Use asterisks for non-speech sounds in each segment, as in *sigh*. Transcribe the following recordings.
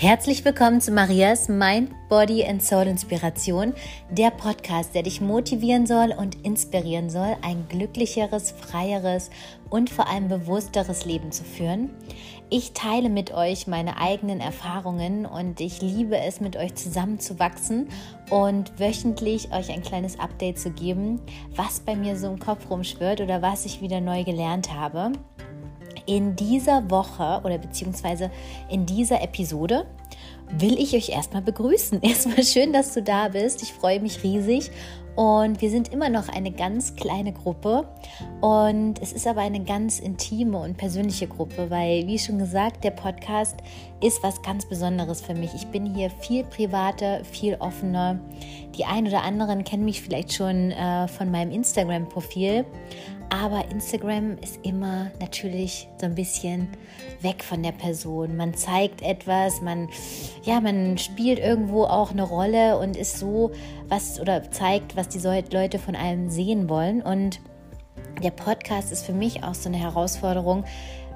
Herzlich willkommen zu Marias Mind, Body and Soul Inspiration, der Podcast, der dich motivieren soll und inspirieren soll, ein glücklicheres, freieres und vor allem bewussteres Leben zu führen. Ich teile mit euch meine eigenen Erfahrungen und ich liebe es, mit euch zusammenzuwachsen und wöchentlich euch ein kleines Update zu geben, was bei mir so im Kopf rumschwirrt oder was ich wieder neu gelernt habe in dieser Woche oder beziehungsweise in dieser Episode will ich euch erstmal begrüßen. *laughs* Erstmal schön, dass du da bist. Ich freue mich riesig. Und wir sind immer noch eine ganz kleine Gruppe. Und es ist aber eine ganz intime und persönliche Gruppe, weil, wie schon gesagt, der Podcast ist was ganz Besonderes für mich. Ich bin hier viel privater, viel offener. Die ein oder anderen kennen mich vielleicht schon äh, von meinem Instagram-Profil. Aber Instagram ist immer natürlich so ein bisschen weg von der Person. Man zeigt etwas, man, ja, man spielt irgendwo auch eine Rolle und ist so, was oder zeigt, was die Leute von einem sehen wollen. Und der Podcast ist für mich auch so eine Herausforderung,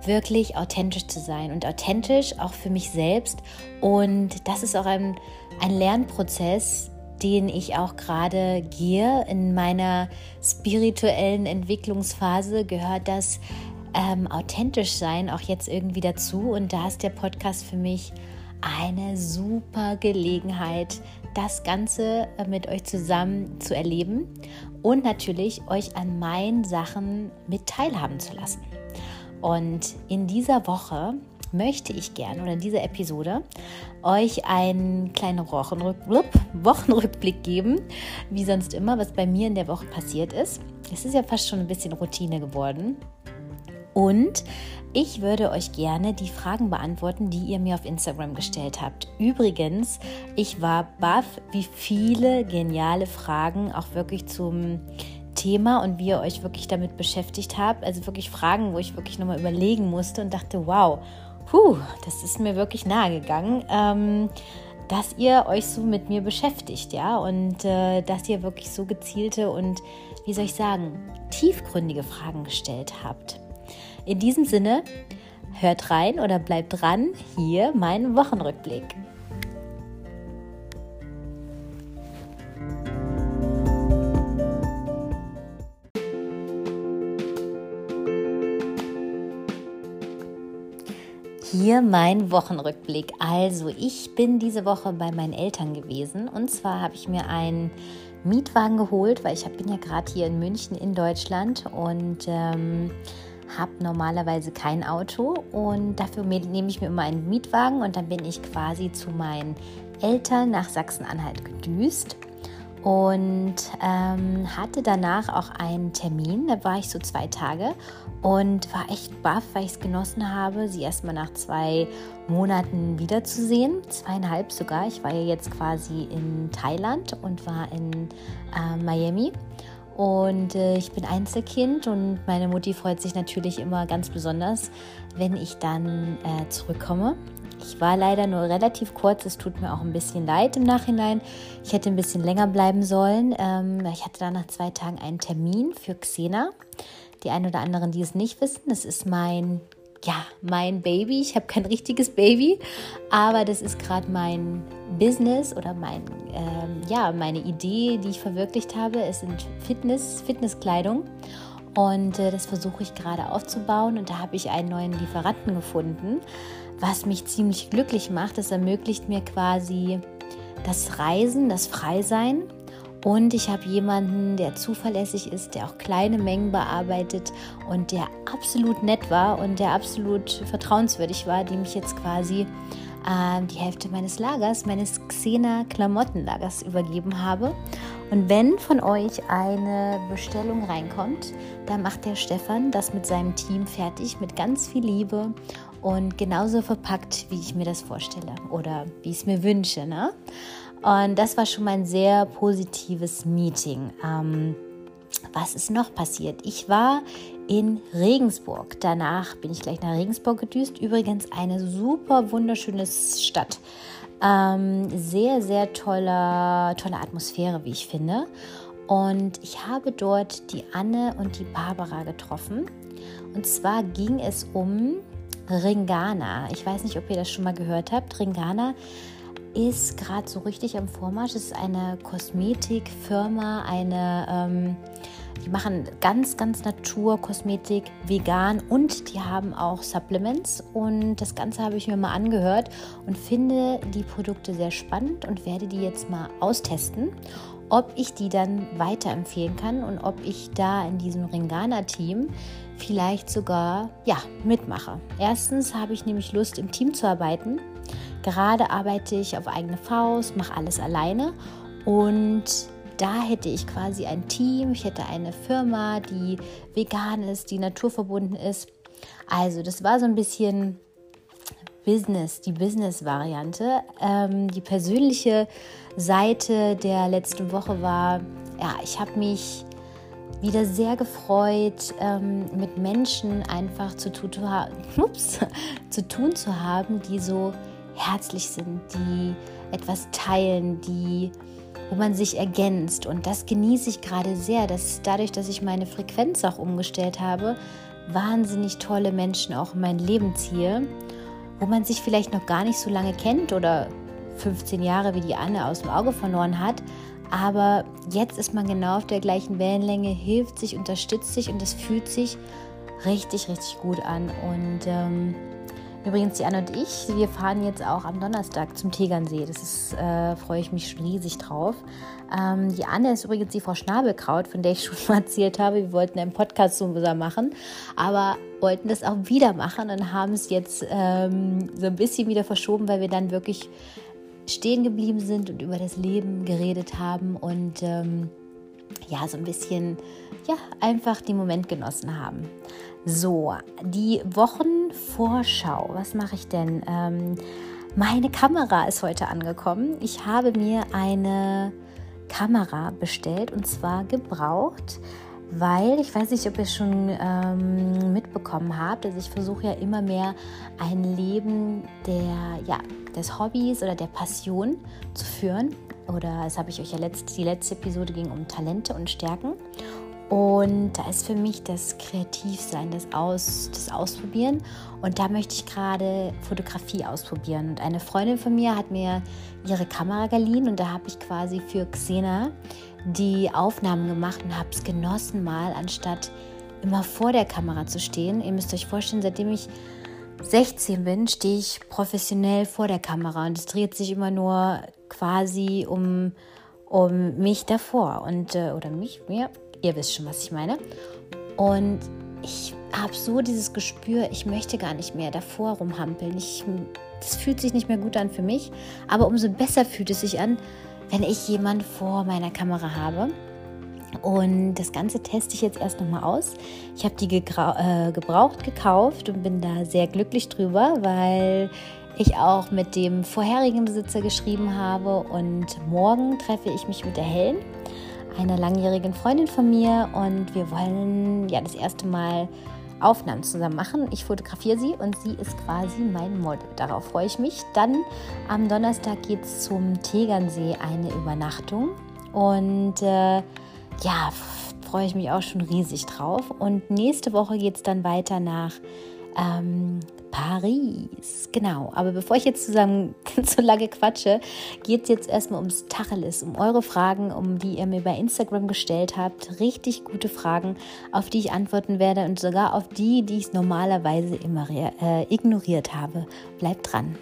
wirklich authentisch zu sein und authentisch auch für mich selbst. Und das ist auch ein, ein Lernprozess, den ich auch gerade gehe. In meiner spirituellen Entwicklungsphase gehört das ähm, authentisch sein auch jetzt irgendwie dazu. Und da ist der Podcast für mich eine super Gelegenheit, das Ganze äh, mit euch zusammen zu erleben und natürlich euch an meinen Sachen mit teilhaben zu lassen. Und in dieser Woche möchte ich gerne oder in dieser Episode euch einen kleinen Wochenrück Wochenrückblick geben, wie sonst immer, was bei mir in der Woche passiert ist. Es ist ja fast schon ein bisschen Routine geworden. Und ich würde euch gerne die Fragen beantworten, die ihr mir auf Instagram gestellt habt. Übrigens, ich war baff, wie viele geniale Fragen auch wirklich zum Thema und wie ihr euch wirklich damit beschäftigt habt. Also wirklich Fragen, wo ich wirklich nochmal überlegen musste und dachte, wow, puh, das ist mir wirklich nahe gegangen. Ähm, dass ihr euch so mit mir beschäftigt, ja, und äh, dass ihr wirklich so gezielte und, wie soll ich sagen, tiefgründige Fragen gestellt habt. In diesem Sinne, hört rein oder bleibt dran, hier mein Wochenrückblick. Hier mein Wochenrückblick. Also, ich bin diese Woche bei meinen Eltern gewesen. Und zwar habe ich mir einen Mietwagen geholt, weil ich bin ja gerade hier in München in Deutschland und ähm, habe normalerweise kein Auto. Und dafür nehme ich mir immer einen Mietwagen. Und dann bin ich quasi zu meinen Eltern nach Sachsen-Anhalt gedüst und ähm, hatte danach auch einen Termin. Da war ich so zwei Tage und war echt baff, weil ich es genossen habe, sie erstmal nach zwei Monaten wiederzusehen. Zweieinhalb sogar. Ich war ja jetzt quasi in Thailand und war in äh, Miami. Und äh, ich bin Einzelkind und meine Mutti freut sich natürlich immer ganz besonders, wenn ich dann äh, zurückkomme. Ich war leider nur relativ kurz, es tut mir auch ein bisschen leid im Nachhinein. Ich hätte ein bisschen länger bleiben sollen. Ähm, ich hatte dann nach zwei Tagen einen Termin für Xena. Die einen oder anderen, die es nicht wissen, das ist mein, ja, mein Baby. Ich habe kein richtiges Baby, aber das ist gerade mein Business oder mein, ähm, ja, meine Idee, die ich verwirklicht habe. Es sind Fitness, Fitnesskleidung. Und äh, das versuche ich gerade aufzubauen. Und da habe ich einen neuen Lieferanten gefunden was mich ziemlich glücklich macht. Es ermöglicht mir quasi das Reisen, das Freisein. Und ich habe jemanden, der zuverlässig ist, der auch kleine Mengen bearbeitet und der absolut nett war und der absolut vertrauenswürdig war, dem ich jetzt quasi äh, die Hälfte meines Lagers, meines Xena Klamottenlagers übergeben habe. Und wenn von euch eine Bestellung reinkommt, dann macht der Stefan das mit seinem Team fertig, mit ganz viel Liebe und genauso verpackt, wie ich mir das vorstelle oder wie ich es mir wünsche. Ne? Und das war schon mal ein sehr positives Meeting. Ähm, was ist noch passiert? Ich war in Regensburg. Danach bin ich gleich nach Regensburg gedüst. Übrigens eine super wunderschöne Stadt. Ähm, sehr, sehr tolle, tolle Atmosphäre, wie ich finde. Und ich habe dort die Anne und die Barbara getroffen. Und zwar ging es um Ringana. Ich weiß nicht, ob ihr das schon mal gehört habt. Ringana ist gerade so richtig am Vormarsch. Es ist eine Kosmetikfirma, eine, ähm, die machen ganz, ganz Naturkosmetik, vegan und die haben auch Supplements. Und das Ganze habe ich mir mal angehört und finde die Produkte sehr spannend und werde die jetzt mal austesten, ob ich die dann weiterempfehlen kann und ob ich da in diesem Ringana-Team vielleicht sogar ja, mitmache. Erstens habe ich nämlich Lust, im Team zu arbeiten Gerade arbeite ich auf eigene Faust, mache alles alleine und da hätte ich quasi ein Team, ich hätte eine Firma, die vegan ist, die naturverbunden ist. Also das war so ein bisschen Business, die Business-Variante. Ähm, die persönliche Seite der letzten Woche war, ja, ich habe mich wieder sehr gefreut, ähm, mit Menschen einfach zu, tu ups, zu tun zu haben, die so herzlich sind, die etwas teilen, die wo man sich ergänzt. Und das genieße ich gerade sehr, dass dadurch, dass ich meine Frequenz auch umgestellt habe, wahnsinnig tolle Menschen auch in mein Leben ziehe, wo man sich vielleicht noch gar nicht so lange kennt oder 15 Jahre wie die Anne aus dem Auge verloren hat. Aber jetzt ist man genau auf der gleichen Wellenlänge, hilft sich, unterstützt sich und das fühlt sich richtig, richtig gut an. Und ähm, Übrigens, die Anne und ich, wir fahren jetzt auch am Donnerstag zum Tegernsee. Das ist, äh, freue ich mich schon riesig drauf. Ähm, die Anne ist übrigens die Frau Schnabelkraut, von der ich *laughs* schon mal erzählt habe. Wir wollten einen Podcast zusammen machen, aber wollten das auch wieder machen und haben es jetzt ähm, so ein bisschen wieder verschoben, weil wir dann wirklich stehen geblieben sind und über das Leben geredet haben und ähm, ja, so ein bisschen, ja, einfach den Moment genossen haben. So, die Wochenvorschau. Was mache ich denn? Ähm, meine Kamera ist heute angekommen. Ich habe mir eine Kamera bestellt und zwar gebraucht, weil ich weiß nicht, ob ihr schon ähm, mitbekommen habt. Also ich versuche ja immer mehr ein Leben der, ja, des Hobbys oder der Passion zu führen. Oder das habe ich euch ja letzt, die letzte Episode ging um Talente und Stärken. Und da ist für mich das Kreativsein, das, Aus, das Ausprobieren. Und da möchte ich gerade Fotografie ausprobieren. Und eine Freundin von mir hat mir ihre Kamera geliehen und da habe ich quasi für Xena die Aufnahmen gemacht und habe es genossen, mal anstatt immer vor der Kamera zu stehen. Ihr müsst euch vorstellen, seitdem ich 16 bin, stehe ich professionell vor der Kamera und es dreht sich immer nur quasi um, um mich davor und äh, oder mich, mir, Ihr wisst schon, was ich meine. Und ich habe so dieses Gespür, ich möchte gar nicht mehr davor rumhampeln. Ich, das fühlt sich nicht mehr gut an für mich. Aber umso besser fühlt es sich an, wenn ich jemanden vor meiner Kamera habe. Und das Ganze teste ich jetzt erst nochmal aus. Ich habe die äh, gebraucht gekauft und bin da sehr glücklich drüber, weil ich auch mit dem vorherigen Besitzer geschrieben habe. Und morgen treffe ich mich mit der Helen einer langjährigen Freundin von mir und wir wollen ja das erste Mal Aufnahmen zusammen machen. Ich fotografiere sie und sie ist quasi mein Model. Darauf freue ich mich. Dann am Donnerstag geht es zum Tegernsee eine Übernachtung und äh, ja, freue ich mich auch schon riesig drauf. Und nächste Woche geht es dann weiter nach ähm, Paris. Genau. Aber bevor ich jetzt zusammen *laughs* so lange quatsche, geht es jetzt erstmal ums Tacheles, um eure Fragen, um die ihr mir bei Instagram gestellt habt. Richtig gute Fragen, auf die ich antworten werde und sogar auf die, die ich normalerweise immer äh, ignoriert habe. Bleibt dran.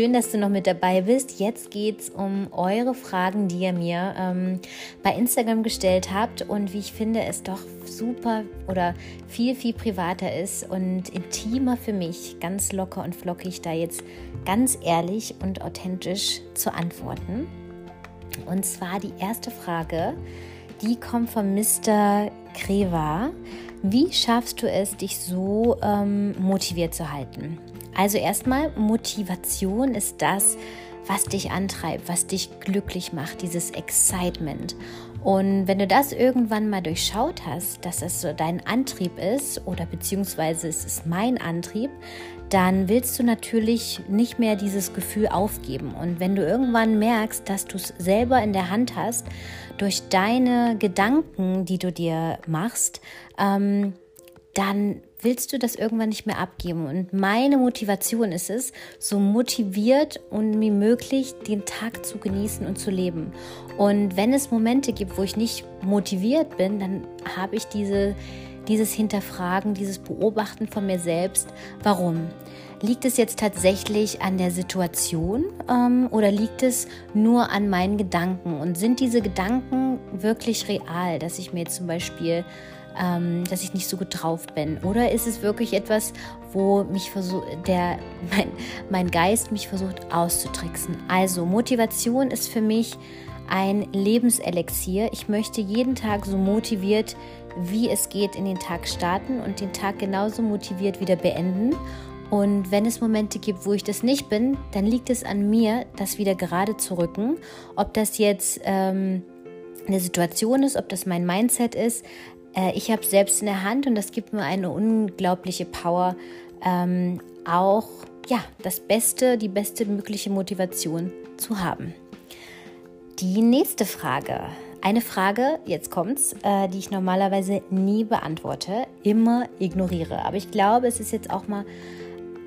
Schön, dass du noch mit dabei bist. Jetzt geht es um eure Fragen, die ihr mir ähm, bei Instagram gestellt habt und wie ich finde, es doch super oder viel, viel privater ist und intimer für mich, ganz locker und flockig, da jetzt ganz ehrlich und authentisch zu antworten. Und zwar die erste Frage, die kommt von Mr. Kreva. Wie schaffst du es, dich so ähm, motiviert zu halten? Also erstmal, Motivation ist das, was dich antreibt, was dich glücklich macht, dieses Excitement. Und wenn du das irgendwann mal durchschaut hast, dass es so dein Antrieb ist oder beziehungsweise es ist mein Antrieb, dann willst du natürlich nicht mehr dieses Gefühl aufgeben. Und wenn du irgendwann merkst, dass du es selber in der Hand hast, durch deine Gedanken, die du dir machst, ähm, dann willst du das irgendwann nicht mehr abgeben. Und meine Motivation ist es, so motiviert und wie möglich den Tag zu genießen und zu leben. Und wenn es Momente gibt, wo ich nicht motiviert bin, dann habe ich diese, dieses Hinterfragen, dieses Beobachten von mir selbst. Warum? Liegt es jetzt tatsächlich an der Situation ähm, oder liegt es nur an meinen Gedanken? Und sind diese Gedanken wirklich real, dass ich mir zum Beispiel ähm, dass ich nicht so gut drauf bin? Oder ist es wirklich etwas, wo mich der, *laughs* mein, mein Geist mich versucht auszutricksen? Also Motivation ist für mich ein Lebenselixier. Ich möchte jeden Tag so motiviert, wie es geht, in den Tag starten und den Tag genauso motiviert wieder beenden. Und wenn es Momente gibt, wo ich das nicht bin, dann liegt es an mir, das wieder gerade zu rücken. Ob das jetzt ähm, eine Situation ist, ob das mein Mindset ist, äh, ich habe selbst in der Hand und das gibt mir eine unglaubliche Power, ähm, auch ja, das Beste, die beste mögliche Motivation zu haben. Die nächste Frage. Eine Frage, jetzt kommt's, äh, die ich normalerweise nie beantworte, immer ignoriere. Aber ich glaube, es ist jetzt auch mal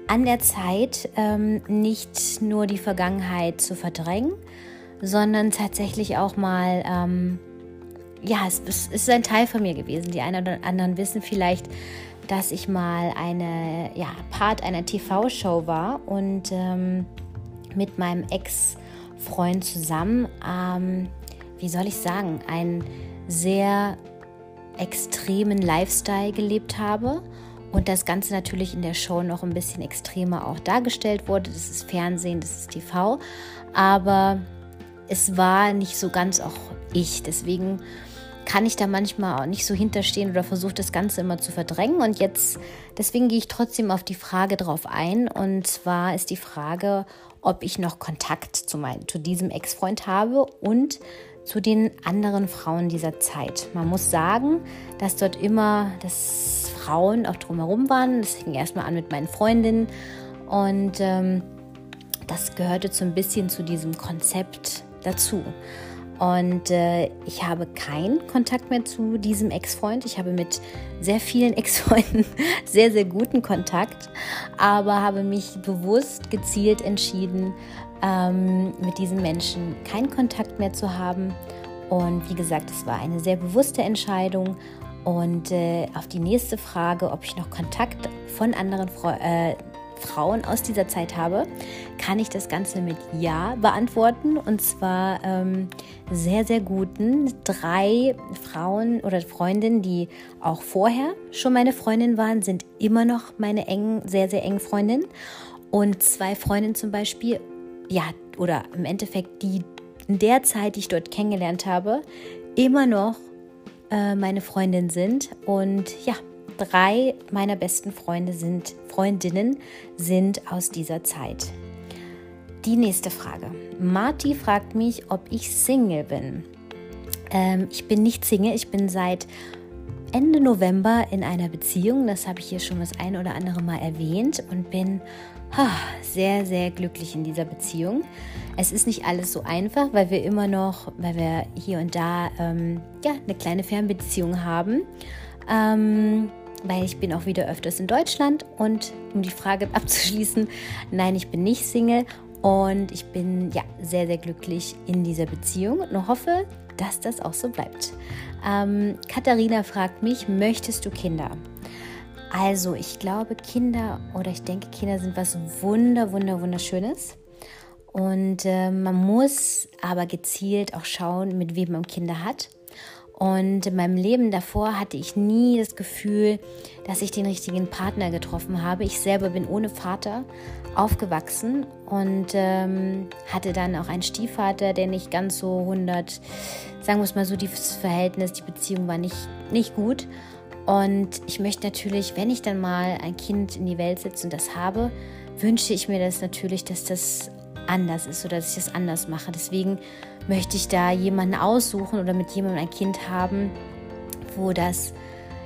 an der Zeit, ähm, nicht nur die Vergangenheit zu verdrängen, sondern tatsächlich auch mal ähm, ja, es, es ist ein Teil von mir gewesen. Die einen oder anderen wissen vielleicht, dass ich mal eine, ja, Part einer TV-Show war und ähm, mit meinem Ex-Freund zusammen, ähm, wie soll ich sagen, einen sehr extremen Lifestyle gelebt habe und das Ganze natürlich in der Show noch ein bisschen extremer auch dargestellt wurde. Das ist Fernsehen, das ist TV, aber es war nicht so ganz auch ich. Deswegen kann ich da manchmal auch nicht so hinterstehen oder versuche das Ganze immer zu verdrängen. Und jetzt, deswegen gehe ich trotzdem auf die Frage drauf ein. Und zwar ist die Frage, ob ich noch Kontakt zu, mein, zu diesem Ex-Freund habe und zu den anderen Frauen dieser Zeit. Man muss sagen, dass dort immer dass Frauen auch drumherum waren. Das fing erstmal an mit meinen Freundinnen und ähm, das gehörte so ein bisschen zu diesem Konzept dazu. Und äh, ich habe keinen Kontakt mehr zu diesem Ex-Freund. Ich habe mit sehr vielen *laughs* Ex-Freunden sehr, sehr guten Kontakt, aber habe mich bewusst gezielt entschieden, ähm, mit diesen Menschen keinen Kontakt mehr zu haben. Und wie gesagt, es war eine sehr bewusste Entscheidung. Und äh, auf die nächste Frage, ob ich noch Kontakt von anderen Freunden, äh, Frauen aus dieser Zeit habe, kann ich das Ganze mit Ja beantworten. Und zwar ähm, sehr, sehr guten drei Frauen oder Freundinnen, die auch vorher schon meine Freundin waren, sind immer noch meine engen, sehr, sehr engen Freundinnen. Und zwei Freundinnen zum Beispiel, ja, oder im Endeffekt die in der Zeit, die ich dort kennengelernt habe, immer noch äh, meine Freundin sind. Und ja, drei meiner besten Freunde sind, Freundinnen sind aus dieser Zeit. Die nächste Frage. Marti fragt mich, ob ich Single bin. Ähm, ich bin nicht Single, ich bin seit Ende November in einer Beziehung. Das habe ich hier schon das ein oder andere Mal erwähnt und bin ha, sehr, sehr glücklich in dieser Beziehung. Es ist nicht alles so einfach, weil wir immer noch, weil wir hier und da ähm, ja, eine kleine Fernbeziehung haben. Ähm, weil ich bin auch wieder öfters in Deutschland und um die Frage *laughs* abzuschließen, nein, ich bin nicht Single und ich bin ja sehr, sehr glücklich in dieser Beziehung und hoffe, dass das auch so bleibt. Ähm, Katharina fragt mich, möchtest du Kinder? Also, ich glaube, Kinder oder ich denke, Kinder sind was wunder, wunder, wunderschönes. Und äh, man muss aber gezielt auch schauen, mit wem man Kinder hat. Und in meinem Leben davor hatte ich nie das Gefühl, dass ich den richtigen Partner getroffen habe. Ich selber bin ohne Vater aufgewachsen und ähm, hatte dann auch einen Stiefvater, der nicht ganz so 100, sagen wir es mal so, das Verhältnis, die Beziehung war nicht, nicht gut. Und ich möchte natürlich, wenn ich dann mal ein Kind in die Welt setze und das habe, wünsche ich mir das natürlich, dass das anders ist oder dass ich das anders mache. Deswegen möchte ich da jemanden aussuchen oder mit jemandem ein Kind haben, wo das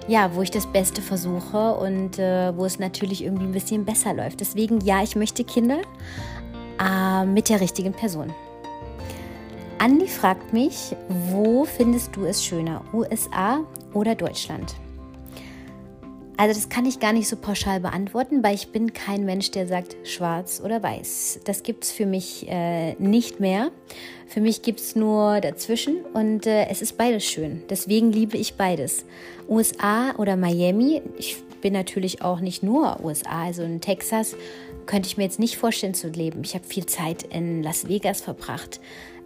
ja, wo ich das Beste versuche und äh, wo es natürlich irgendwie ein bisschen besser läuft. Deswegen, ja, ich möchte Kinder äh, mit der richtigen Person. Andi fragt mich, wo findest du es schöner, USA oder Deutschland? Also das kann ich gar nicht so pauschal beantworten, weil ich bin kein Mensch, der sagt schwarz oder weiß. Das gibt es für mich äh, nicht mehr. Für mich gibt es nur dazwischen und äh, es ist beides schön. Deswegen liebe ich beides. USA oder Miami. Ich bin natürlich auch nicht nur USA, also in Texas könnte ich mir jetzt nicht vorstellen zu leben. Ich habe viel Zeit in Las Vegas verbracht.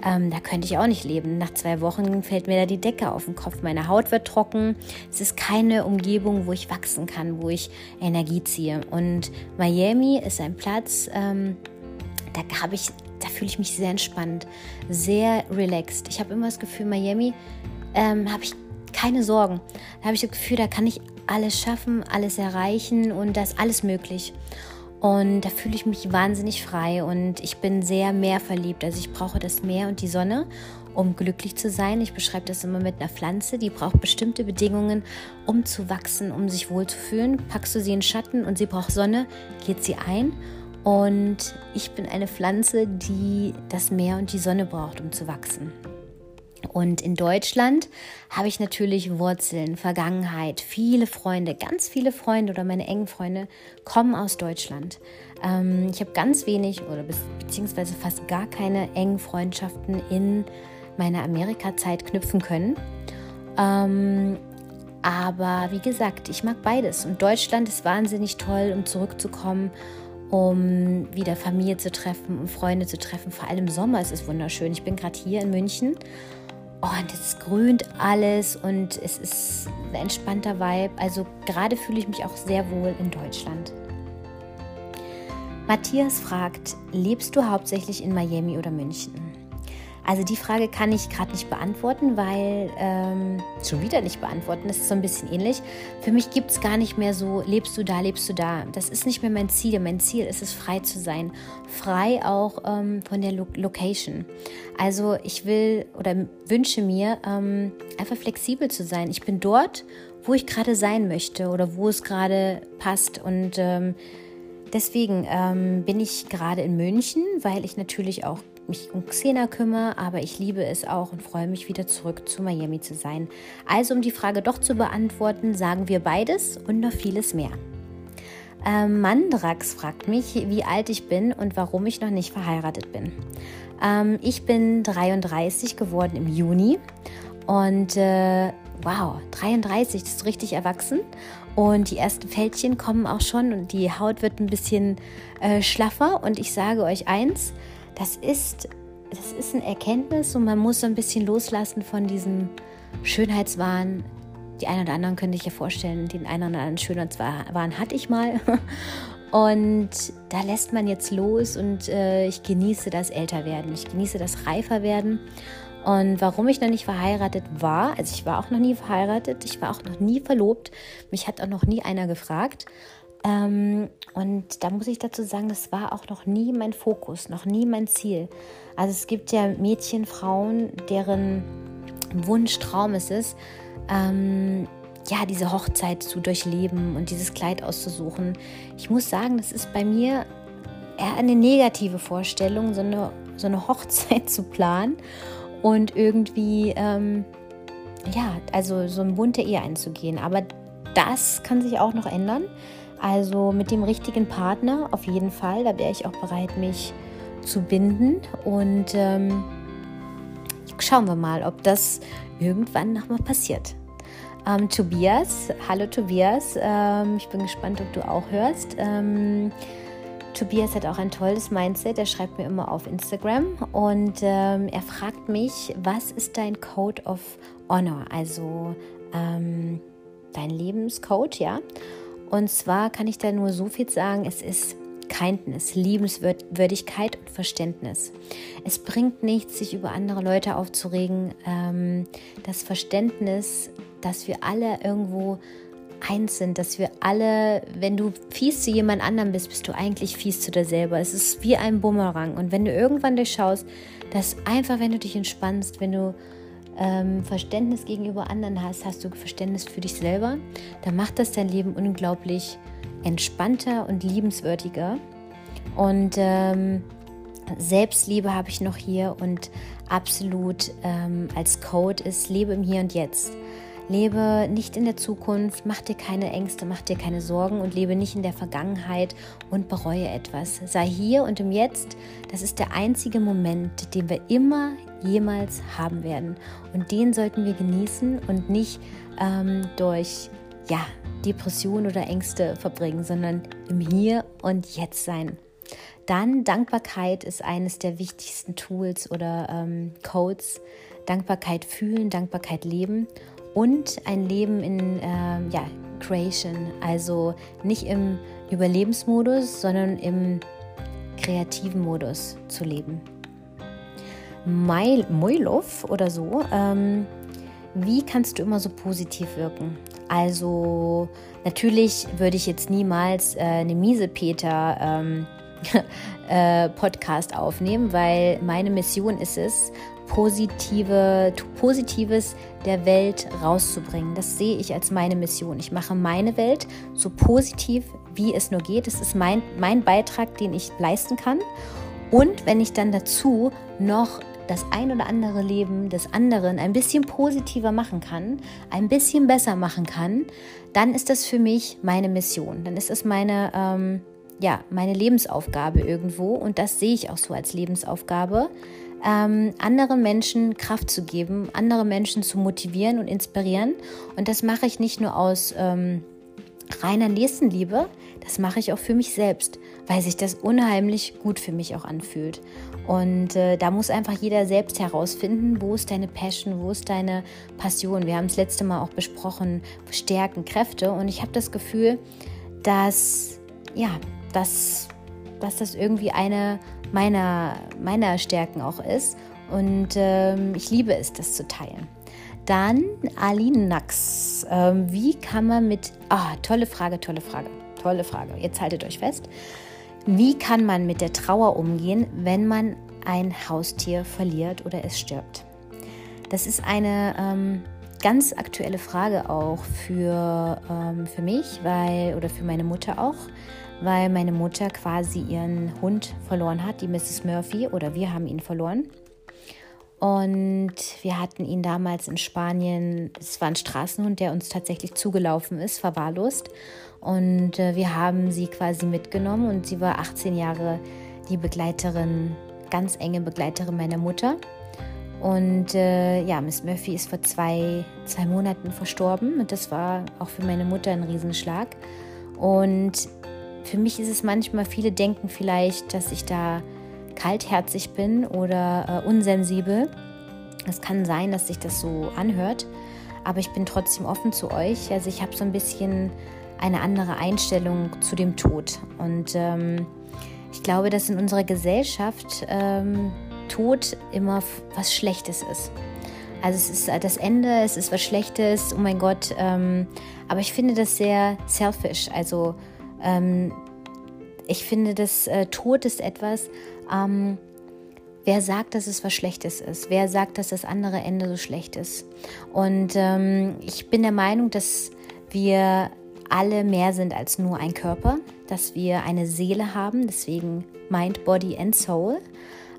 Ähm, da könnte ich auch nicht leben. Nach zwei Wochen fällt mir da die Decke auf den Kopf. Meine Haut wird trocken. Es ist keine Umgebung, wo ich wachsen kann, wo ich Energie ziehe. Und Miami ist ein Platz, ähm, da habe ich, da fühle ich mich sehr entspannt, sehr relaxed. Ich habe immer das Gefühl, Miami ähm, habe ich keine Sorgen. Da habe ich das Gefühl, da kann ich alles schaffen, alles erreichen und da ist alles möglich. Und da fühle ich mich wahnsinnig frei und ich bin sehr mehr verliebt. Also ich brauche das Meer und die Sonne, um glücklich zu sein. Ich beschreibe das immer mit einer Pflanze, die braucht bestimmte Bedingungen, um zu wachsen, um sich wohlzufühlen. Packst du sie in Schatten und sie braucht Sonne, geht sie ein. Und ich bin eine Pflanze, die das Meer und die Sonne braucht, um zu wachsen. Und in Deutschland habe ich natürlich Wurzeln, Vergangenheit, viele Freunde, ganz viele Freunde oder meine engen Freunde kommen aus Deutschland. Ähm, ich habe ganz wenig oder beziehungsweise fast gar keine engen Freundschaften in meiner Amerika-Zeit knüpfen können. Ähm, aber wie gesagt, ich mag beides. Und Deutschland ist wahnsinnig toll, um zurückzukommen, um wieder Familie zu treffen, um Freunde zu treffen. Vor allem im Sommer ist es wunderschön. Ich bin gerade hier in München und es grünt alles und es ist ein entspannter Vibe. Also gerade fühle ich mich auch sehr wohl in Deutschland. Matthias fragt, lebst du hauptsächlich in Miami oder München? Also die Frage kann ich gerade nicht beantworten, weil ähm, schon wieder nicht beantworten. Das ist so ein bisschen ähnlich. Für mich gibt es gar nicht mehr so, lebst du da, lebst du da. Das ist nicht mehr mein Ziel. Mein Ziel ist es, frei zu sein. Frei auch ähm, von der Lo Location. Also ich will oder wünsche mir ähm, einfach flexibel zu sein. Ich bin dort, wo ich gerade sein möchte oder wo es gerade passt. Und ähm, deswegen ähm, bin ich gerade in München, weil ich natürlich auch mich um Xena kümmere, aber ich liebe es auch und freue mich wieder zurück zu Miami zu sein. Also um die Frage doch zu beantworten, sagen wir beides und noch vieles mehr. Ähm, Mandrax fragt mich, wie alt ich bin und warum ich noch nicht verheiratet bin. Ähm, ich bin 33 geworden im Juni und äh, wow, 33, das ist richtig erwachsen. Und die ersten Fältchen kommen auch schon und die Haut wird ein bisschen äh, schlaffer. Und ich sage euch eins, das ist, das ist eine Erkenntnis und man muss so ein bisschen loslassen von diesem Schönheitswahn. Die einen oder anderen können sich ja vorstellen, den einen oder anderen Schönheitswahn hatte ich mal. *laughs* Und da lässt man jetzt los und äh, ich genieße das Älterwerden. Ich genieße das Reiferwerden. Und warum ich noch nicht verheiratet war, also ich war auch noch nie verheiratet, ich war auch noch nie verlobt, mich hat auch noch nie einer gefragt. Ähm, und da muss ich dazu sagen, das war auch noch nie mein Fokus, noch nie mein Ziel. Also es gibt ja Mädchen, Frauen, deren Wunschtraum es ist, ähm, ja, diese Hochzeit zu durchleben und dieses Kleid auszusuchen. Ich muss sagen, das ist bei mir eher eine negative Vorstellung, so eine, so eine Hochzeit *laughs* zu planen und irgendwie, ähm, ja, also so ein bunte Ehe einzugehen. Aber das kann sich auch noch ändern. Also mit dem richtigen Partner auf jeden Fall, da wäre ich auch bereit, mich zu binden. Und ähm, schauen wir mal, ob das irgendwann nochmal passiert. Ähm, Tobias, hallo Tobias, ähm, ich bin gespannt, ob du auch hörst. Ähm, Tobias hat auch ein tolles Mindset, er schreibt mir immer auf Instagram und ähm, er fragt mich, was ist dein Code of Honor, also ähm, dein Lebenscode, ja? Und zwar kann ich da nur so viel sagen, es ist Kindness, Liebenswürdigkeit und Verständnis. Es bringt nichts, sich über andere Leute aufzuregen. Ähm, das Verständnis, dass wir alle irgendwo eins sind, dass wir alle, wenn du fies zu jemand anderem bist, bist du eigentlich fies zu dir selber. Es ist wie ein Bumerang. Und wenn du irgendwann durchschaust, dass einfach, wenn du dich entspannst, wenn du ähm, Verständnis gegenüber anderen hast, hast du Verständnis für dich selber, dann macht das dein Leben unglaublich entspannter und liebenswürdiger. Und ähm, Selbstliebe habe ich noch hier und absolut ähm, als Code ist, lebe im Hier und Jetzt. Lebe nicht in der Zukunft, mach dir keine Ängste, mach dir keine Sorgen und lebe nicht in der Vergangenheit und bereue etwas. Sei hier und im Jetzt. Das ist der einzige Moment, den wir immer jemals haben werden. Und den sollten wir genießen und nicht ähm, durch ja, Depression oder Ängste verbringen, sondern im Hier und Jetzt sein. Dann Dankbarkeit ist eines der wichtigsten Tools oder ähm, Codes. Dankbarkeit fühlen, Dankbarkeit leben und ein Leben in äh, ja, Creation, also nicht im Überlebensmodus, sondern im kreativen Modus zu leben. Moilov oder so, ähm, wie kannst du immer so positiv wirken? Also natürlich würde ich jetzt niemals äh, eine Miesepeter ähm, *laughs* äh, Podcast aufnehmen, weil meine Mission ist es, positive, Positives der Welt rauszubringen. Das sehe ich als meine Mission. Ich mache meine Welt so positiv, wie es nur geht. Das ist mein, mein Beitrag, den ich leisten kann. Und wenn ich dann dazu noch das ein oder andere Leben des anderen ein bisschen positiver machen kann, ein bisschen besser machen kann, dann ist das für mich meine Mission. Dann ist es meine, ähm, ja, meine Lebensaufgabe irgendwo und das sehe ich auch so als Lebensaufgabe, ähm, anderen Menschen Kraft zu geben, andere Menschen zu motivieren und inspirieren. Und das mache ich nicht nur aus ähm, reiner Nächstenliebe, das mache ich auch für mich selbst, weil sich das unheimlich gut für mich auch anfühlt. Und äh, da muss einfach jeder selbst herausfinden, wo ist deine Passion, wo ist deine Passion. Wir haben es letzte Mal auch besprochen, Stärken, Kräfte. Und ich habe das Gefühl, dass, ja, dass, dass das irgendwie eine meiner, meiner Stärken auch ist. Und ähm, ich liebe es, das zu teilen. Dann Alinax. Ähm, wie kann man mit. Ah, tolle Frage, tolle Frage, tolle Frage. Jetzt haltet euch fest. Wie kann man mit der Trauer umgehen, wenn man ein Haustier verliert oder es stirbt? Das ist eine ähm, ganz aktuelle Frage auch für, ähm, für mich, weil, oder für meine Mutter auch, weil meine Mutter quasi ihren Hund verloren hat, die Mrs. Murphy, oder wir haben ihn verloren. Und wir hatten ihn damals in Spanien, es war ein Straßenhund, der uns tatsächlich zugelaufen ist, verwahrlost. Und äh, wir haben sie quasi mitgenommen und sie war 18 Jahre die Begleiterin, ganz enge Begleiterin meiner Mutter. Und äh, ja, Miss Murphy ist vor zwei, zwei Monaten verstorben und das war auch für meine Mutter ein Riesenschlag. Und für mich ist es manchmal, viele denken vielleicht, dass ich da kaltherzig bin oder äh, unsensibel. Es kann sein, dass sich das so anhört, aber ich bin trotzdem offen zu euch. Also ich habe so ein bisschen eine andere Einstellung zu dem Tod. Und ähm, ich glaube, dass in unserer Gesellschaft ähm, Tod immer was Schlechtes ist. Also es ist das Ende, es ist was Schlechtes, oh mein Gott. Ähm, aber ich finde das sehr selfish. Also ähm, ich finde, das äh, Tod ist etwas, ähm, wer sagt, dass es was Schlechtes ist? Wer sagt, dass das andere Ende so schlecht ist? Und ähm, ich bin der Meinung, dass wir alle mehr sind als nur ein Körper, dass wir eine Seele haben, deswegen Mind, Body and Soul.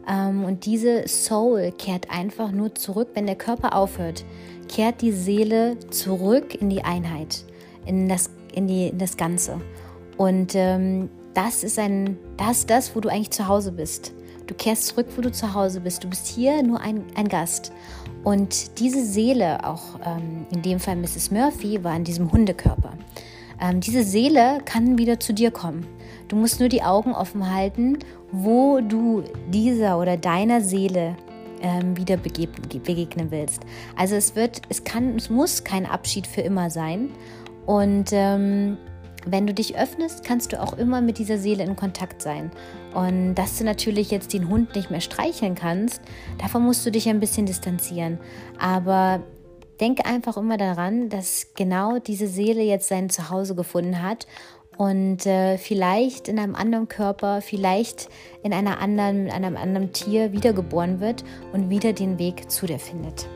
Ähm, und diese Soul kehrt einfach nur zurück, wenn der Körper aufhört, kehrt die Seele zurück in die Einheit, in das, in die, in das Ganze. Und ähm, das ist ein, das das, wo du eigentlich zu Hause bist. Du kehrst zurück, wo du zu Hause bist. Du bist hier nur ein, ein Gast. Und diese Seele, auch ähm, in dem Fall Mrs. Murphy, war in diesem Hundekörper. Ähm, diese Seele kann wieder zu dir kommen. Du musst nur die Augen offen halten, wo du dieser oder deiner Seele ähm, wieder begegnen willst. Also es wird, es kann, es muss kein Abschied für immer sein. Und ähm, wenn du dich öffnest, kannst du auch immer mit dieser Seele in Kontakt sein. Und dass du natürlich jetzt den Hund nicht mehr streicheln kannst, davon musst du dich ein bisschen distanzieren. Aber denke einfach immer daran, dass genau diese Seele jetzt sein Zuhause gefunden hat und äh, vielleicht in einem anderen Körper, vielleicht in einer anderen, in einem anderen Tier wiedergeboren wird und wieder den Weg zu dir findet.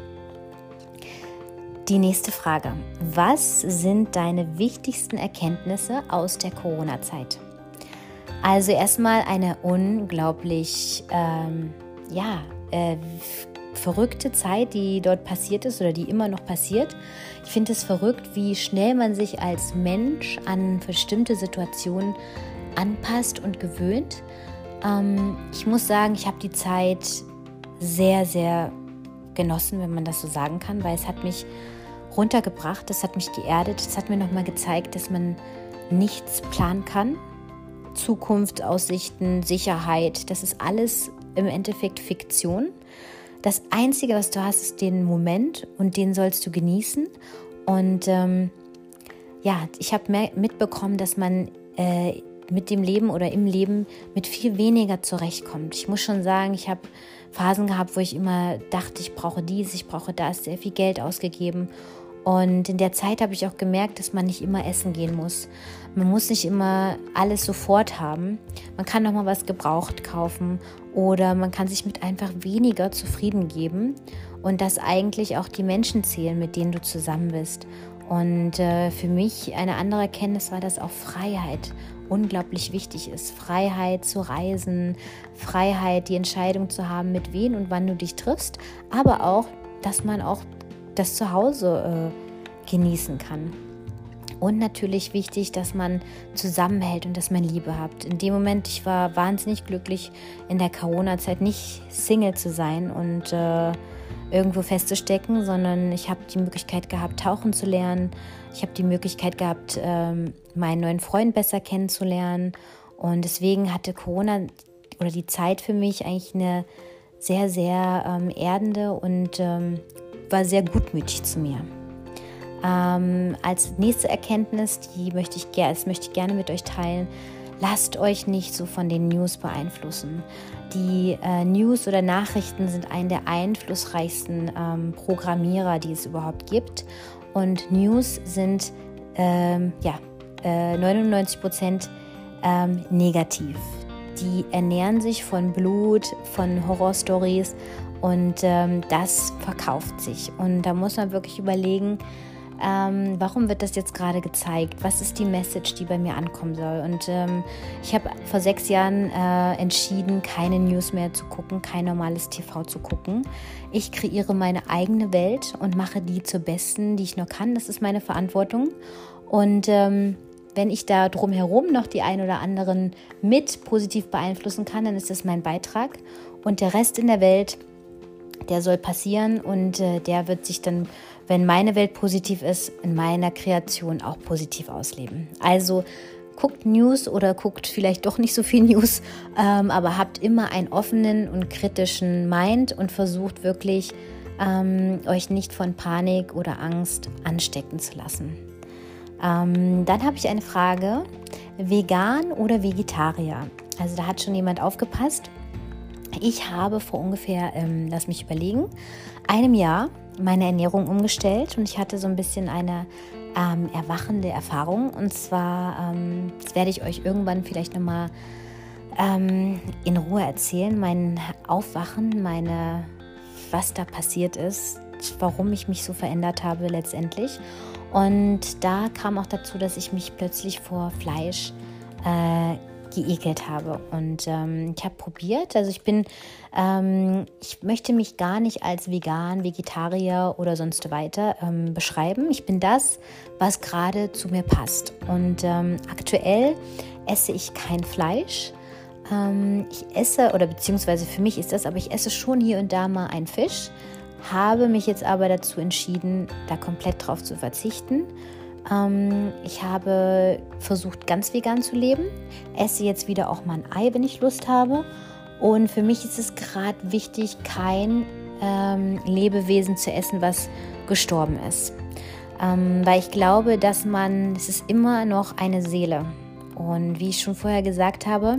Die nächste Frage. Was sind deine wichtigsten Erkenntnisse aus der Corona-Zeit? Also erstmal eine unglaublich, ähm, ja, äh, verrückte Zeit, die dort passiert ist oder die immer noch passiert. Ich finde es verrückt, wie schnell man sich als Mensch an bestimmte Situationen anpasst und gewöhnt. Ähm, ich muss sagen, ich habe die Zeit sehr, sehr genossen, wenn man das so sagen kann, weil es hat mich runtergebracht, es hat mich geerdet, es hat mir nochmal gezeigt, dass man nichts planen kann. Zukunftsaussichten, Sicherheit, das ist alles im Endeffekt Fiktion. Das Einzige, was du hast, ist den Moment und den sollst du genießen. Und ähm, ja, ich habe mitbekommen, dass man äh, mit dem Leben oder im Leben mit viel weniger zurechtkommt. Ich muss schon sagen, ich habe Phasen gehabt, wo ich immer dachte, ich brauche dies, ich brauche das, sehr viel Geld ausgegeben. Und in der Zeit habe ich auch gemerkt, dass man nicht immer essen gehen muss. Man muss nicht immer alles sofort haben. Man kann auch mal was gebraucht kaufen oder man kann sich mit einfach weniger zufrieden geben und dass eigentlich auch die Menschen zählen, mit denen du zusammen bist. Und äh, für mich eine andere Erkenntnis war, dass auch Freiheit unglaublich wichtig ist. Freiheit zu reisen, Freiheit, die Entscheidung zu haben, mit wem und wann du dich triffst, aber auch, dass man auch das Zuhause äh, genießen kann. Und natürlich wichtig, dass man zusammenhält und dass man Liebe hat. In dem Moment, ich war wahnsinnig glücklich, in der Corona-Zeit nicht Single zu sein und äh, irgendwo festzustecken, sondern ich habe die Möglichkeit gehabt, tauchen zu lernen. Ich habe die Möglichkeit gehabt, ähm, meinen neuen Freund besser kennenzulernen. Und deswegen hatte Corona oder die Zeit für mich eigentlich eine sehr, sehr ähm, erdende und ähm, war sehr gutmütig zu mir. Ähm, als nächste Erkenntnis, die möchte ich, das möchte ich gerne mit euch teilen, lasst euch nicht so von den News beeinflussen. Die äh, News oder Nachrichten sind ein der einflussreichsten ähm, Programmierer, die es überhaupt gibt. Und News sind ähm, ja, äh, 99 Prozent ähm, negativ. Die ernähren sich von Blut, von Horrorstories und ähm, das verkauft sich. Und da muss man wirklich überlegen, ähm, warum wird das jetzt gerade gezeigt? Was ist die Message, die bei mir ankommen soll? Und ähm, ich habe vor sechs Jahren äh, entschieden, keine News mehr zu gucken, kein normales TV zu gucken. Ich kreiere meine eigene Welt und mache die zur besten, die ich nur kann. Das ist meine Verantwortung. Und ähm, wenn ich da drumherum noch die ein oder anderen mit positiv beeinflussen kann, dann ist das mein Beitrag. Und der Rest in der Welt, der soll passieren und äh, der wird sich dann wenn meine Welt positiv ist, in meiner Kreation auch positiv ausleben. Also guckt News oder guckt vielleicht doch nicht so viel News, *laughs* ähm, aber habt immer einen offenen und kritischen Mind und versucht wirklich, ähm, euch nicht von Panik oder Angst anstecken zu lassen. Ähm, dann habe ich eine Frage, vegan oder Vegetarier? Also da hat schon jemand aufgepasst. Ich habe vor ungefähr, ähm, lass mich überlegen, einem Jahr meine Ernährung umgestellt und ich hatte so ein bisschen eine ähm, erwachende Erfahrung. Und zwar, ähm, das werde ich euch irgendwann vielleicht nochmal ähm, in Ruhe erzählen, mein Aufwachen, meine, was da passiert ist, warum ich mich so verändert habe letztendlich. Und da kam auch dazu, dass ich mich plötzlich vor Fleisch äh, geekelt habe. Und ähm, ich habe probiert, also ich bin, ähm, ich möchte mich gar nicht als vegan, Vegetarier oder sonst weiter ähm, beschreiben. Ich bin das, was gerade zu mir passt. Und ähm, aktuell esse ich kein Fleisch. Ähm, ich esse, oder beziehungsweise für mich ist das, aber ich esse schon hier und da mal einen Fisch habe mich jetzt aber dazu entschieden, da komplett drauf zu verzichten ähm, ich habe versucht, ganz vegan zu leben, esse jetzt wieder auch mal ein Ei, wenn ich Lust habe. Und für mich ist es gerade wichtig, kein ähm, Lebewesen zu essen, was gestorben ist. Ähm, weil ich glaube, dass man, es ist immer noch eine Seele. Und wie ich schon vorher gesagt habe,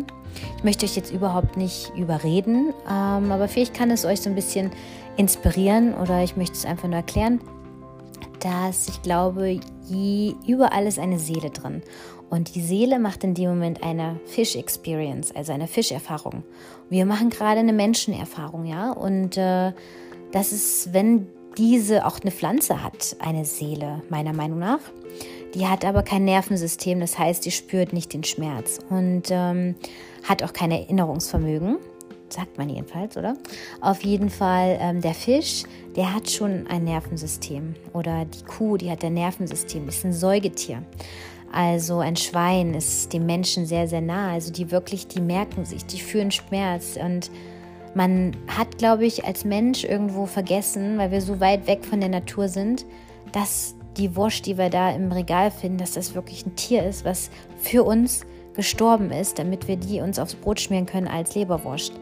ich möchte euch jetzt überhaupt nicht überreden, ähm, aber vielleicht kann es euch so ein bisschen inspirieren oder ich möchte es einfach nur erklären dass ich glaube, je, überall ist eine Seele drin. Und die Seele macht in dem Moment eine Fish-Experience, also eine Fischerfahrung. Wir machen gerade eine Menschenerfahrung, ja. Und äh, das ist, wenn diese, auch eine Pflanze hat eine Seele, meiner Meinung nach. Die hat aber kein Nervensystem, das heißt, die spürt nicht den Schmerz und ähm, hat auch kein Erinnerungsvermögen sagt man jedenfalls, oder? Auf jeden Fall, ähm, der Fisch, der hat schon ein Nervensystem. Oder die Kuh, die hat ein Nervensystem, ist ein Säugetier. Also ein Schwein ist dem Menschen sehr, sehr nah. Also die wirklich, die merken sich, die fühlen Schmerz. Und man hat, glaube ich, als Mensch irgendwo vergessen, weil wir so weit weg von der Natur sind, dass die Wurst, die wir da im Regal finden, dass das wirklich ein Tier ist, was für uns gestorben ist, damit wir die uns aufs Brot schmieren können als Leberwurst.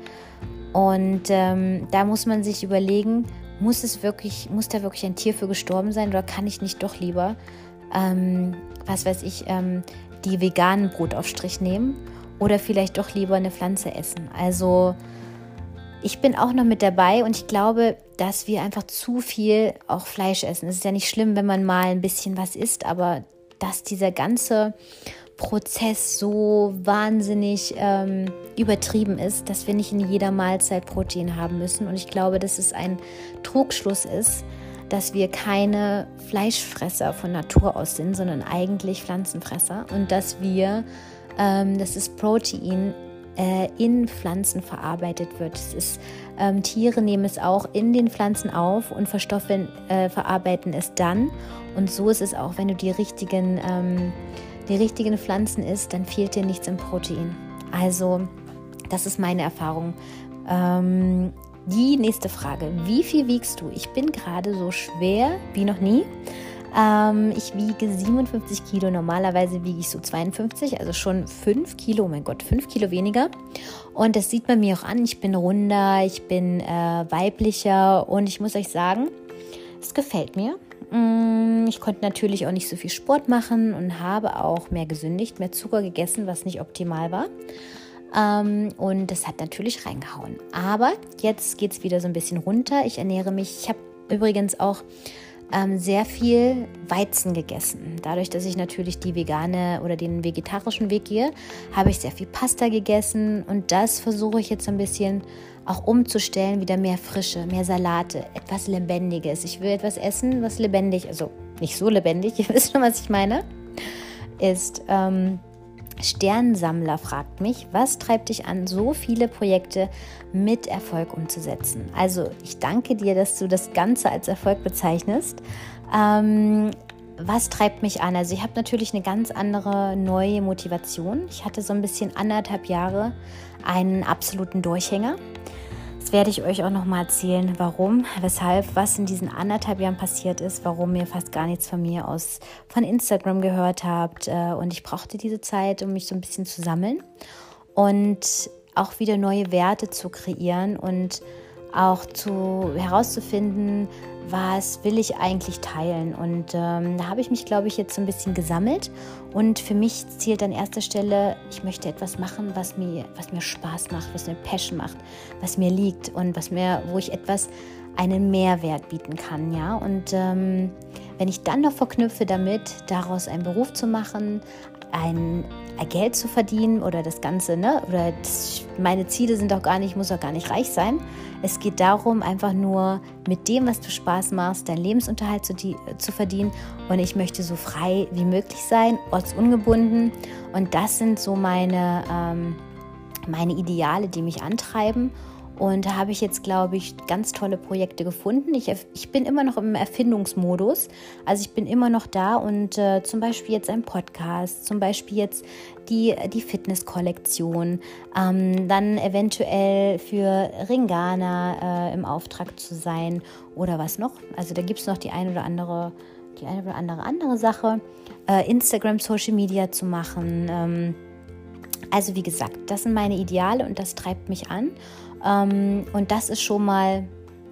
Und ähm, da muss man sich überlegen, muss es wirklich, muss da wirklich ein Tier für gestorben sein oder kann ich nicht doch lieber, ähm, was weiß ich, ähm, die veganen Brotaufstrich nehmen oder vielleicht doch lieber eine Pflanze essen. Also ich bin auch noch mit dabei und ich glaube, dass wir einfach zu viel auch Fleisch essen. Es ist ja nicht schlimm, wenn man mal ein bisschen was isst, aber dass dieser ganze Prozess so wahnsinnig ähm, übertrieben ist, dass wir nicht in jeder Mahlzeit Protein haben müssen. Und ich glaube, dass es ein Trugschluss ist, dass wir keine Fleischfresser von Natur aus sind, sondern eigentlich Pflanzenfresser und dass wir, ähm, dass das Protein äh, in Pflanzen verarbeitet wird. Es ist, ähm, Tiere nehmen es auch in den Pflanzen auf und verstoffen, äh, verarbeiten es dann. Und so ist es auch, wenn du die richtigen ähm, die richtigen Pflanzen isst, dann fehlt dir nichts im Protein. Also, das ist meine Erfahrung. Ähm, die nächste Frage. Wie viel wiegst du? Ich bin gerade so schwer wie noch nie. Ähm, ich wiege 57 Kilo. Normalerweise wiege ich so 52, also schon 5 Kilo. Oh mein Gott, 5 Kilo weniger. Und das sieht man mir auch an. Ich bin runder, ich bin äh, weiblicher und ich muss euch sagen, es gefällt mir. Mm, ich konnte natürlich auch nicht so viel Sport machen und habe auch mehr gesündigt, mehr Zucker gegessen, was nicht optimal war. Ähm, und das hat natürlich reingehauen. Aber jetzt geht es wieder so ein bisschen runter. Ich ernähre mich. Ich habe übrigens auch ähm, sehr viel Weizen gegessen. Dadurch, dass ich natürlich die vegane oder den vegetarischen Weg gehe, habe ich sehr viel Pasta gegessen und das versuche ich jetzt ein bisschen auch umzustellen, wieder mehr Frische, mehr Salate, etwas Lebendiges. Ich will etwas essen, was lebendig, also nicht so lebendig, *laughs* ihr wisst schon, was ich meine, ist. Ähm, Sternsammler fragt mich, was treibt dich an, so viele Projekte mit Erfolg umzusetzen? Also ich danke dir, dass du das Ganze als Erfolg bezeichnest. Ähm, was treibt mich an? Also ich habe natürlich eine ganz andere neue Motivation. Ich hatte so ein bisschen anderthalb Jahre einen absoluten Durchhänger. Das werde ich euch auch noch mal erzählen, warum, weshalb, was in diesen anderthalb Jahren passiert ist, warum ihr fast gar nichts von mir aus von Instagram gehört habt. Äh, und ich brauchte diese Zeit, um mich so ein bisschen zu sammeln und auch wieder neue Werte zu kreieren und auch zu herauszufinden, was will ich eigentlich teilen. Und ähm, da habe ich mich, glaube ich, jetzt so ein bisschen gesammelt. Und für mich zielt an erster Stelle, ich möchte etwas machen, was mir, was mir Spaß macht, was mir Passion macht, was mir liegt und was mir, wo ich etwas einen Mehrwert bieten kann, ja. Und ähm, wenn ich dann noch verknüpfe damit, daraus einen Beruf zu machen, ein Geld zu verdienen oder das Ganze, ne? Oder meine Ziele sind auch gar nicht, ich muss auch gar nicht reich sein. Es geht darum, einfach nur mit dem, was du Spaß machst, deinen Lebensunterhalt zu, die, zu verdienen. Und ich möchte so frei wie möglich sein, ortsungebunden. Und das sind so meine, ähm, meine Ideale, die mich antreiben. Und da habe ich jetzt, glaube ich, ganz tolle Projekte gefunden. Ich, ich bin immer noch im Erfindungsmodus. Also ich bin immer noch da und äh, zum Beispiel jetzt ein Podcast, zum Beispiel jetzt die, die Fitness-Kollektion, ähm, dann eventuell für Ringana äh, im Auftrag zu sein oder was noch. Also da gibt es noch die eine oder andere, die eine oder andere andere Sache. Äh, Instagram, Social Media zu machen. Ähm, also wie gesagt, das sind meine Ideale und das treibt mich an. Ähm, und das ist schon mal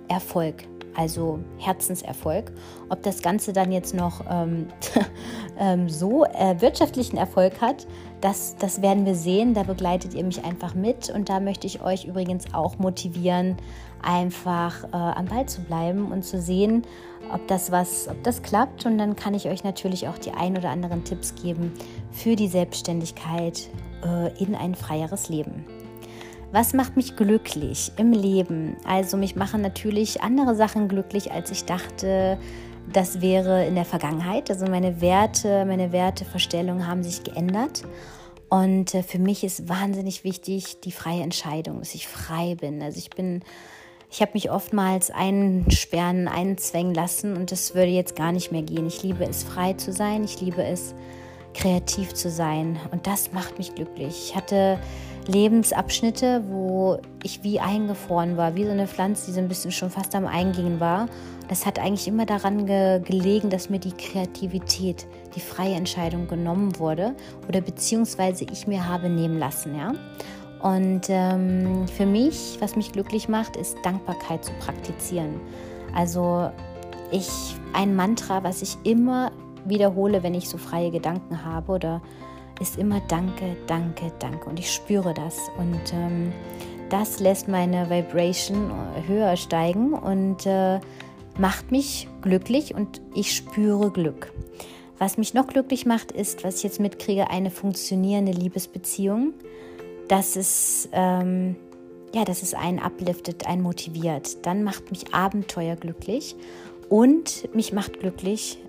Erfolg, also Herzenserfolg. Ob das Ganze dann jetzt noch ähm, *laughs* ähm, so äh, wirtschaftlichen Erfolg hat, das, das werden wir sehen. Da begleitet ihr mich einfach mit. Und da möchte ich euch übrigens auch motivieren, einfach äh, am Ball zu bleiben und zu sehen, ob das was, ob das klappt. Und dann kann ich euch natürlich auch die ein oder anderen Tipps geben für die Selbstständigkeit äh, in ein freieres Leben. Was macht mich glücklich im Leben? Also mich machen natürlich andere Sachen glücklich, als ich dachte, das wäre in der Vergangenheit. Also meine Werte, meine Wertevorstellungen haben sich geändert. Und äh, für mich ist wahnsinnig wichtig die freie Entscheidung, dass ich frei bin. Also ich bin, ich habe mich oftmals einsperren, einzwängen lassen und das würde jetzt gar nicht mehr gehen. Ich liebe es, frei zu sein. Ich liebe es, kreativ zu sein. Und das macht mich glücklich. Ich hatte Lebensabschnitte, wo ich wie eingefroren war, wie so eine Pflanze, die so ein bisschen schon fast am Eingehen war. Das hat eigentlich immer daran ge gelegen, dass mir die Kreativität, die freie Entscheidung genommen wurde oder beziehungsweise ich mir habe nehmen lassen, ja. Und ähm, für mich, was mich glücklich macht, ist Dankbarkeit zu praktizieren. Also ich ein Mantra, was ich immer wiederhole, wenn ich so freie Gedanken habe oder ist immer Danke, Danke, Danke. Und ich spüre das. Und ähm, das lässt meine Vibration höher steigen und äh, macht mich glücklich und ich spüre Glück. Was mich noch glücklich macht, ist, was ich jetzt mitkriege, eine funktionierende Liebesbeziehung. Das ist, ähm, ja, dass es einen upliftet, einen motiviert. Dann macht mich Abenteuer glücklich und mich macht glücklich,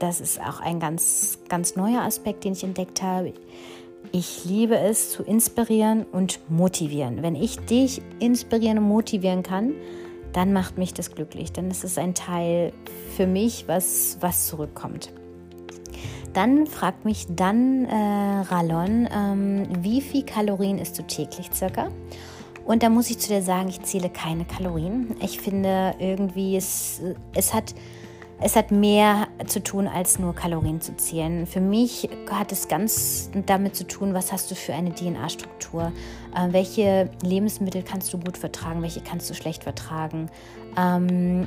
das ist auch ein ganz, ganz neuer Aspekt, den ich entdeckt habe. Ich liebe es zu inspirieren und motivieren. Wenn ich dich inspirieren und motivieren kann, dann macht mich das glücklich. Dann ist es ein Teil für mich, was, was zurückkommt. Dann fragt mich dann äh, Rallon, ähm, wie viel Kalorien isst du täglich circa? Und da muss ich zu dir sagen, ich zähle keine Kalorien. Ich finde irgendwie, es, es hat es hat mehr zu tun, als nur Kalorien zu zählen. Für mich hat es ganz damit zu tun, was hast du für eine DNA-Struktur? Äh, welche Lebensmittel kannst du gut vertragen? Welche kannst du schlecht vertragen? Ähm,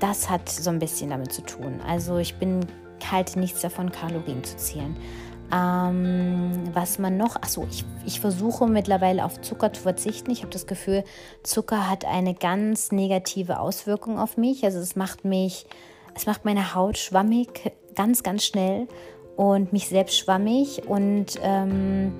das hat so ein bisschen damit zu tun. Also ich bin halte nichts davon, Kalorien zu zählen. Ähm, was man noch, achso, ich, ich versuche mittlerweile auf Zucker zu verzichten. Ich habe das Gefühl, Zucker hat eine ganz negative Auswirkung auf mich. Also es macht mich es macht meine Haut schwammig, ganz, ganz schnell und mich selbst schwammig und ähm,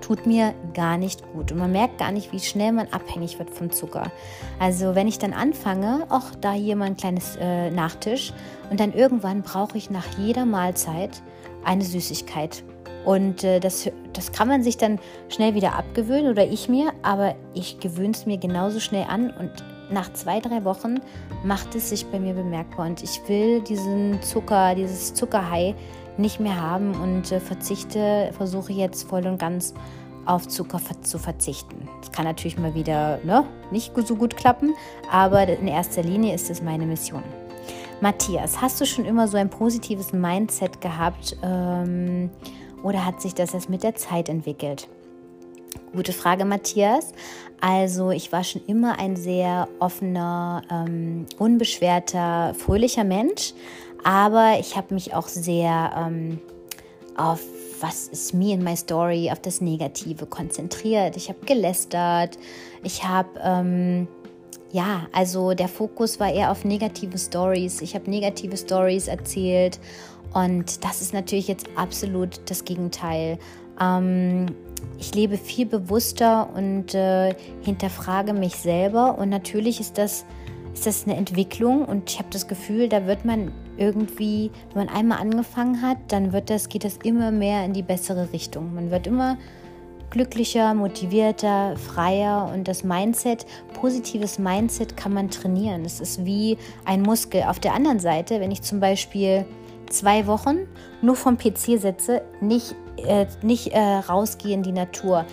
tut mir gar nicht gut. Und man merkt gar nicht, wie schnell man abhängig wird vom Zucker. Also wenn ich dann anfange, auch da hier mal ein kleines äh, Nachtisch und dann irgendwann brauche ich nach jeder Mahlzeit eine Süßigkeit. Und äh, das, das kann man sich dann schnell wieder abgewöhnen oder ich mir, aber ich gewöhne es mir genauso schnell an und nach zwei, drei Wochen macht es sich bei mir bemerkbar und ich will diesen Zucker, dieses Zuckerhai nicht mehr haben und äh, verzichte, versuche jetzt voll und ganz auf Zucker zu verzichten. Das kann natürlich mal wieder ne, nicht so gut klappen, aber in erster Linie ist es meine Mission. Matthias, hast du schon immer so ein positives Mindset gehabt ähm, oder hat sich das erst mit der Zeit entwickelt? Gute Frage, Matthias. Also ich war schon immer ein sehr offener, ähm, unbeschwerter, fröhlicher Mensch, aber ich habe mich auch sehr ähm, auf was ist me and my story, auf das Negative konzentriert. Ich habe gelästert, ich habe ähm, ja, also der Fokus war eher auf negative Stories. Ich habe negative Stories erzählt und das ist natürlich jetzt absolut das Gegenteil. Ähm, ich lebe viel bewusster und äh, hinterfrage mich selber. Und natürlich ist das, ist das eine Entwicklung und ich habe das Gefühl, da wird man irgendwie, wenn man einmal angefangen hat, dann wird das, geht das immer mehr in die bessere Richtung. Man wird immer glücklicher, motivierter, freier und das Mindset, positives Mindset kann man trainieren. Es ist wie ein Muskel. Auf der anderen Seite, wenn ich zum Beispiel zwei Wochen nur vom PC sitze, nicht äh, nicht äh, rausgehe in die Natur,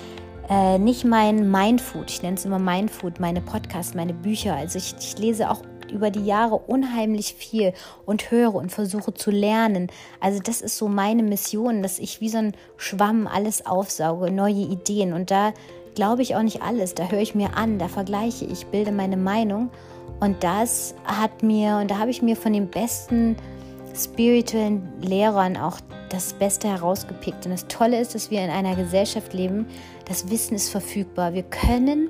äh, nicht mein Mindfood, ich nenne es immer Mindfood, meine Podcasts, meine Bücher. Also ich, ich lese auch über die Jahre unheimlich viel und höre und versuche zu lernen. Also das ist so meine Mission, dass ich wie so ein Schwamm alles aufsauge, neue Ideen. Und da glaube ich auch nicht alles, da höre ich mir an, da vergleiche ich, bilde meine Meinung. Und das hat mir, und da habe ich mir von den besten spirituellen Lehrern auch das Beste herausgepickt. Und das Tolle ist, dass wir in einer Gesellschaft leben, das Wissen ist verfügbar. Wir können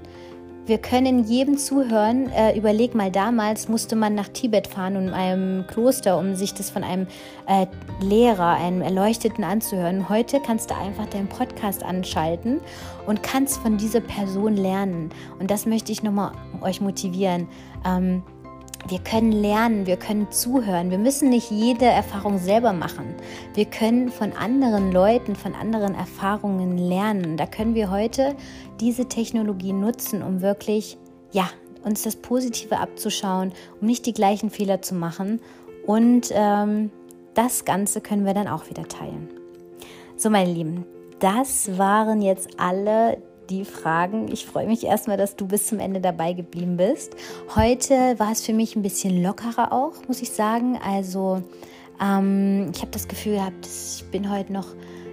wir können jedem zuhören. Äh, überleg mal, damals musste man nach Tibet fahren und in einem Kloster, um sich das von einem äh, Lehrer, einem Erleuchteten anzuhören. Heute kannst du einfach deinen Podcast anschalten und kannst von dieser Person lernen. Und das möchte ich nochmal euch motivieren. Ähm, wir können lernen, wir können zuhören. Wir müssen nicht jede Erfahrung selber machen. Wir können von anderen Leuten, von anderen Erfahrungen lernen. Da können wir heute diese Technologie nutzen, um wirklich, ja, uns das Positive abzuschauen, um nicht die gleichen Fehler zu machen. Und ähm, das Ganze können wir dann auch wieder teilen. So, meine Lieben, das waren jetzt alle die Fragen. Ich freue mich erstmal, dass du bis zum Ende dabei geblieben bist. Heute war es für mich ein bisschen lockerer auch, muss ich sagen. Also ähm, ich habe das Gefühl gehabt, ich bin heute noch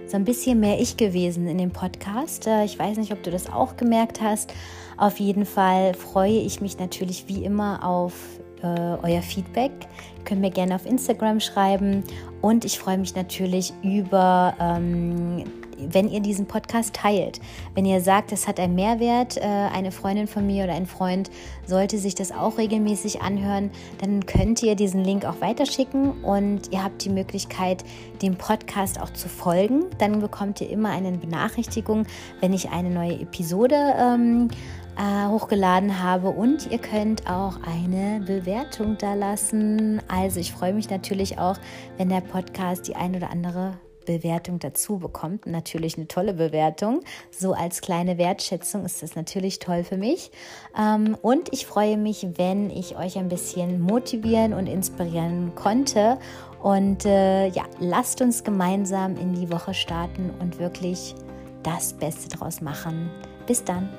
so ein bisschen mehr ich gewesen in dem Podcast. Äh, ich weiß nicht, ob du das auch gemerkt hast. Auf jeden Fall freue ich mich natürlich wie immer auf äh, euer Feedback. Ihr könnt mir gerne auf Instagram schreiben und ich freue mich natürlich über ähm, wenn ihr diesen Podcast teilt, wenn ihr sagt, es hat einen Mehrwert, äh, eine Freundin von mir oder ein Freund sollte sich das auch regelmäßig anhören, dann könnt ihr diesen Link auch weiterschicken und ihr habt die Möglichkeit, dem Podcast auch zu folgen. Dann bekommt ihr immer eine Benachrichtigung, wenn ich eine neue Episode ähm, äh, hochgeladen habe und ihr könnt auch eine Bewertung da lassen. Also ich freue mich natürlich auch, wenn der Podcast die ein oder andere Bewertung dazu bekommt. Natürlich eine tolle Bewertung. So als kleine Wertschätzung ist das natürlich toll für mich. Ähm, und ich freue mich, wenn ich euch ein bisschen motivieren und inspirieren konnte. Und äh, ja, lasst uns gemeinsam in die Woche starten und wirklich das Beste draus machen. Bis dann.